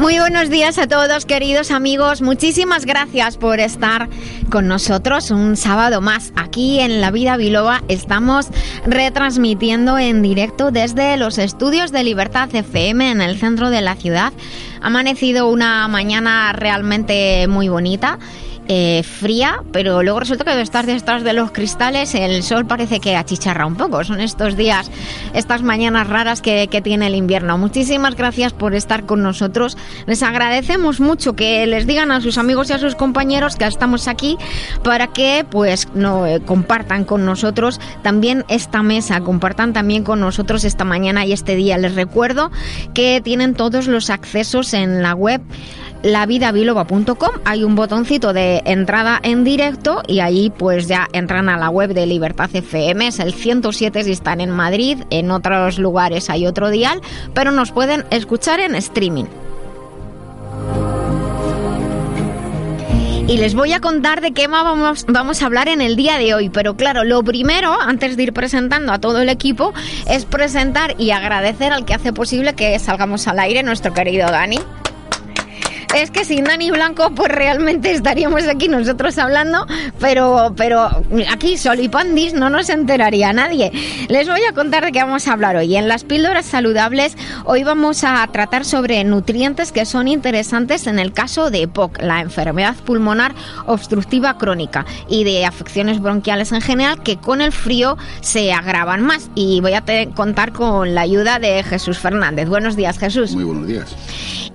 Muy buenos días a todos, queridos amigos. Muchísimas gracias por estar con nosotros un sábado más. Aquí en La Vida Biloba estamos retransmitiendo en directo desde los estudios de Libertad FM en el centro de la ciudad. Ha amanecido una mañana realmente muy bonita eh, fría, pero luego resulta que estás detrás de los cristales, el sol parece que achicharra un poco. Son estos días, estas mañanas raras que, tiene el invierno. Muchísimas gracias por estar con nosotros. Les agradecemos mucho que les digan a sus amigos y a sus compañeros que estamos aquí para que pues no eh, compartan con nosotros también esta mesa, compartan también con nosotros esta mañana y este día. Les recuerdo que tienen todos los accesos en la web lavidabiloba.com hay un botoncito de entrada en directo y ahí pues ya entran a la web de Libertad FM, es el 107 si están en Madrid, en otros lugares hay otro dial, pero nos pueden escuchar en streaming. Y les voy a contar de qué vamos, vamos a hablar en el día de hoy. Pero claro, lo primero, antes de ir presentando a todo el equipo, es presentar y agradecer al que hace posible que salgamos al aire, nuestro querido Dani es que sin Dani Blanco, pues realmente estaríamos aquí nosotros hablando, pero, pero aquí Solipandis no nos enteraría nadie. Les voy a contar de qué vamos a hablar hoy. En las píldoras saludables, hoy vamos a tratar sobre nutrientes que son interesantes en el caso de EPOC, la enfermedad pulmonar obstructiva crónica, y de afecciones bronquiales en general, que con el frío se agravan más. Y voy a contar con la ayuda de Jesús Fernández. Buenos días, Jesús. Muy buenos días.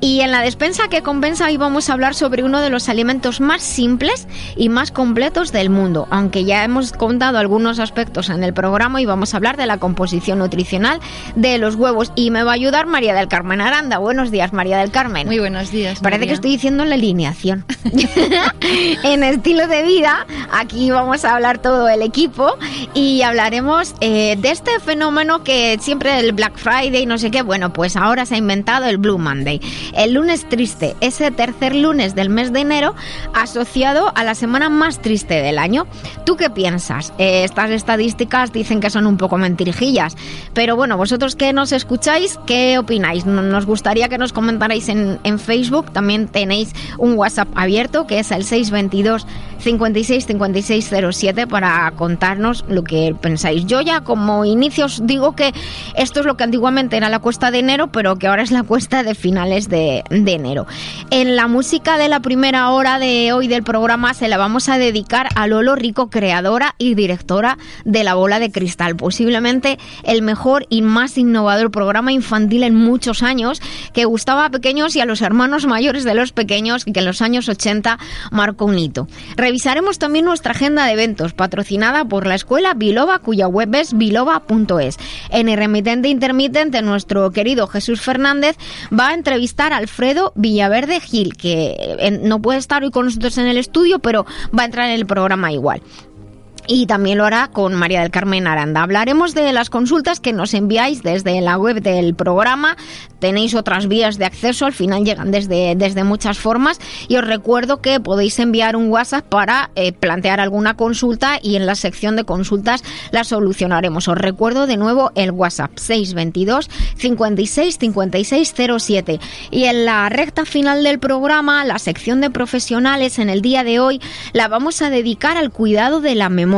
Y en la despensa que compensa hoy vamos a hablar sobre uno de los alimentos más simples y más completos del mundo, aunque ya hemos contado algunos aspectos en el programa y vamos a hablar de la composición nutricional de los huevos y me va a ayudar María del Carmen Aranda. Buenos días, María del Carmen. Muy buenos días. Parece que estoy diciendo la alineación. en estilo de vida, aquí vamos a hablar todo el equipo y hablaremos eh, de este fenómeno que siempre el Black Friday, no sé qué, bueno, pues ahora se ha inventado el Blue Monday el lunes triste, ese tercer lunes del mes de enero, asociado a la semana más triste del año. ¿Tú qué piensas? Eh, estas estadísticas dicen que son un poco mentirijillas, pero bueno, vosotros que nos escucháis, ¿qué opináis? Nos gustaría que nos comentarais en, en Facebook, también tenéis un WhatsApp abierto que es el 622 56 56 07 para contarnos lo que pensáis. Yo ya como inicios digo que esto es lo que antiguamente era la cuesta de enero, pero que ahora es la cuesta de finales de, enero. En la música de la primera hora de hoy del programa se la vamos a dedicar a Lolo Rico, creadora y directora de La Bola de Cristal, posiblemente el mejor y más innovador programa infantil en muchos años que gustaba a pequeños y a los hermanos mayores de los pequeños que en los años 80 marcó un hito. Revisaremos también nuestra agenda de eventos patrocinada por la escuela Biloba, cuya web es biloba.es. En el remitente intermitente, nuestro querido Jesús Fernández va a entrevistar a Alfredo Villaverde Gil, que eh, no puede estar hoy con nosotros en el estudio, pero va a entrar en el programa igual y también lo hará con María del Carmen Aranda. Hablaremos de las consultas que nos enviáis desde la web del programa. Tenéis otras vías de acceso, al final llegan desde, desde muchas formas y os recuerdo que podéis enviar un WhatsApp para eh, plantear alguna consulta y en la sección de consultas la solucionaremos. Os recuerdo de nuevo el WhatsApp 622 56 56 07 y en la recta final del programa, la sección de profesionales en el día de hoy la vamos a dedicar al cuidado de la memoria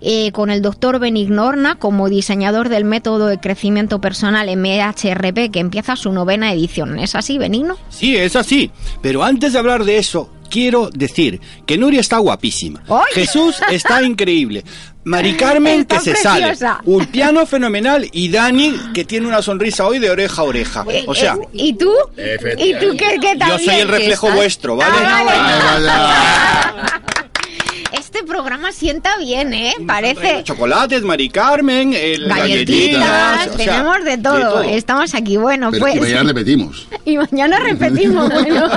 eh, con el doctor Benignorna como diseñador del método de crecimiento personal MHRP que empieza su novena edición. ¿Es así, Benigno? Sí, es así. Pero antes de hablar de eso, quiero decir que Nuria está guapísima. Jesús está increíble. Mari Carmen que se sale. Un piano fenomenal y Dani que tiene una sonrisa hoy de oreja a oreja. O sea, eh, ¿y tú? ¿Y tú qué, tal? Yo soy el reflejo vuestro, ¿vale? Ah, este programa sienta bien, ¿eh? Parece. Chocolates, Mari Carmen, el galletitas, tenemos de todo. Estamos aquí. Bueno, pues. Y mañana repetimos. y mañana repetimos. bueno.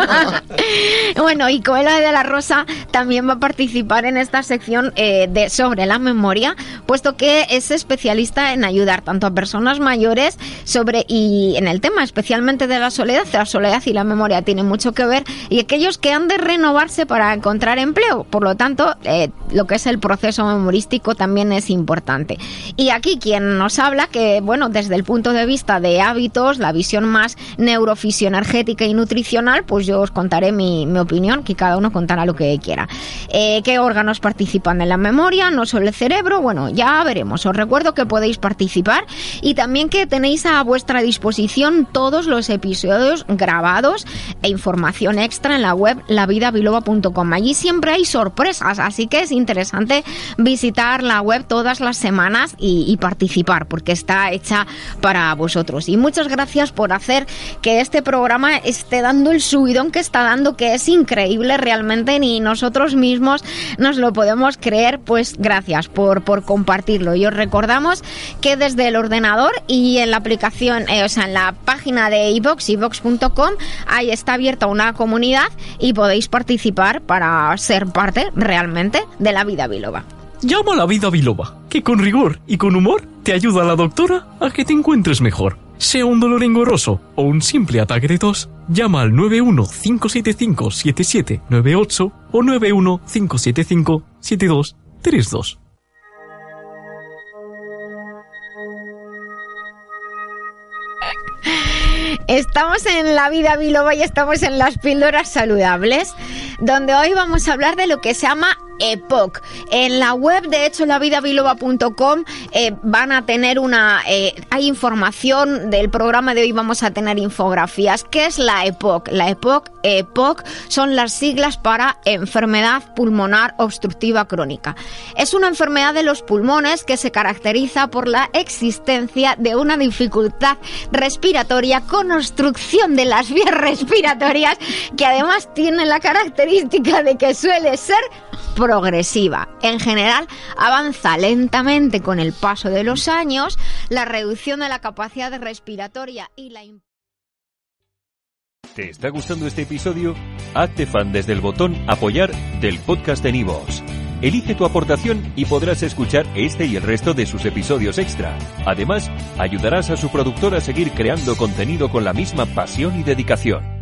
bueno, y Coela de la Rosa también va a participar en esta sección eh, de sobre la memoria, puesto que es especialista en ayudar tanto a personas mayores sobre y en el tema especialmente de la soledad. La soledad y la memoria tienen mucho que ver y aquellos que han de renovarse para encontrar empleo. Por lo tanto, eh, like lo que es el proceso memorístico también es importante. Y aquí quien nos habla que, bueno, desde el punto de vista de hábitos, la visión más neurofisioenergética y nutricional, pues yo os contaré mi, opinión, que cada uno contará lo que quiera. Eh, ¿Qué órganos participan en la memoria? No solo el cerebro, bueno, ya veremos. Os recuerdo que podéis participar y también que tenéis a vuestra disposición todos los episodios grabados e información extra en la web lavidabiloba.com. Allí siempre hay sorpresas, así que es interesante visitar la web todas las semanas y, participar, porque está hecha para vosotros. Y muchas gracias por hacer que este programa esté dando el subidón que está dando, que es increíble realmente, ni nosotros mismos nos lo podemos creer. Pues gracias por, por compartirlo. Y os recordamos que desde el ordenador y en la aplicación, eh, o sea, en la página de iVox, iVox.com, ahí está abierta una comunidad y podéis participar para ser parte realmente de la vida biloba. Llama a la vida biloba, que con rigor y con humor te ayuda a la doctora a que te encuentres mejor. Sea un dolor engorroso o un simple ataque de tos, llama al 915757798 o 915757232. Estamos en la vida biloba y estamos en las píldoras saludables, donde hoy vamos a hablar de lo que se llama EPOC. En la web, de hecho, lavidabiloba.com eh, van a tener una... Eh, hay información del programa de hoy, vamos a tener infografías. ¿Qué es la EPOC? La EPOC, EPOC son las siglas para enfermedad pulmonar obstructiva crónica. Es una enfermedad de los pulmones que se caracteriza por la existencia de una dificultad respiratoria con obstrucción de las vías respiratorias que además tiene la característica de que suele ser progresiva. En general, avanza lentamente con el paso de los años, la reducción de la capacidad respiratoria y la... ¿Te está gustando este episodio? Hazte fan desde el botón apoyar del podcast de Nivos. Elige tu aportación y podrás escuchar este y el resto de sus episodios extra. Además, ayudarás a su productor a seguir creando contenido con la misma pasión y dedicación.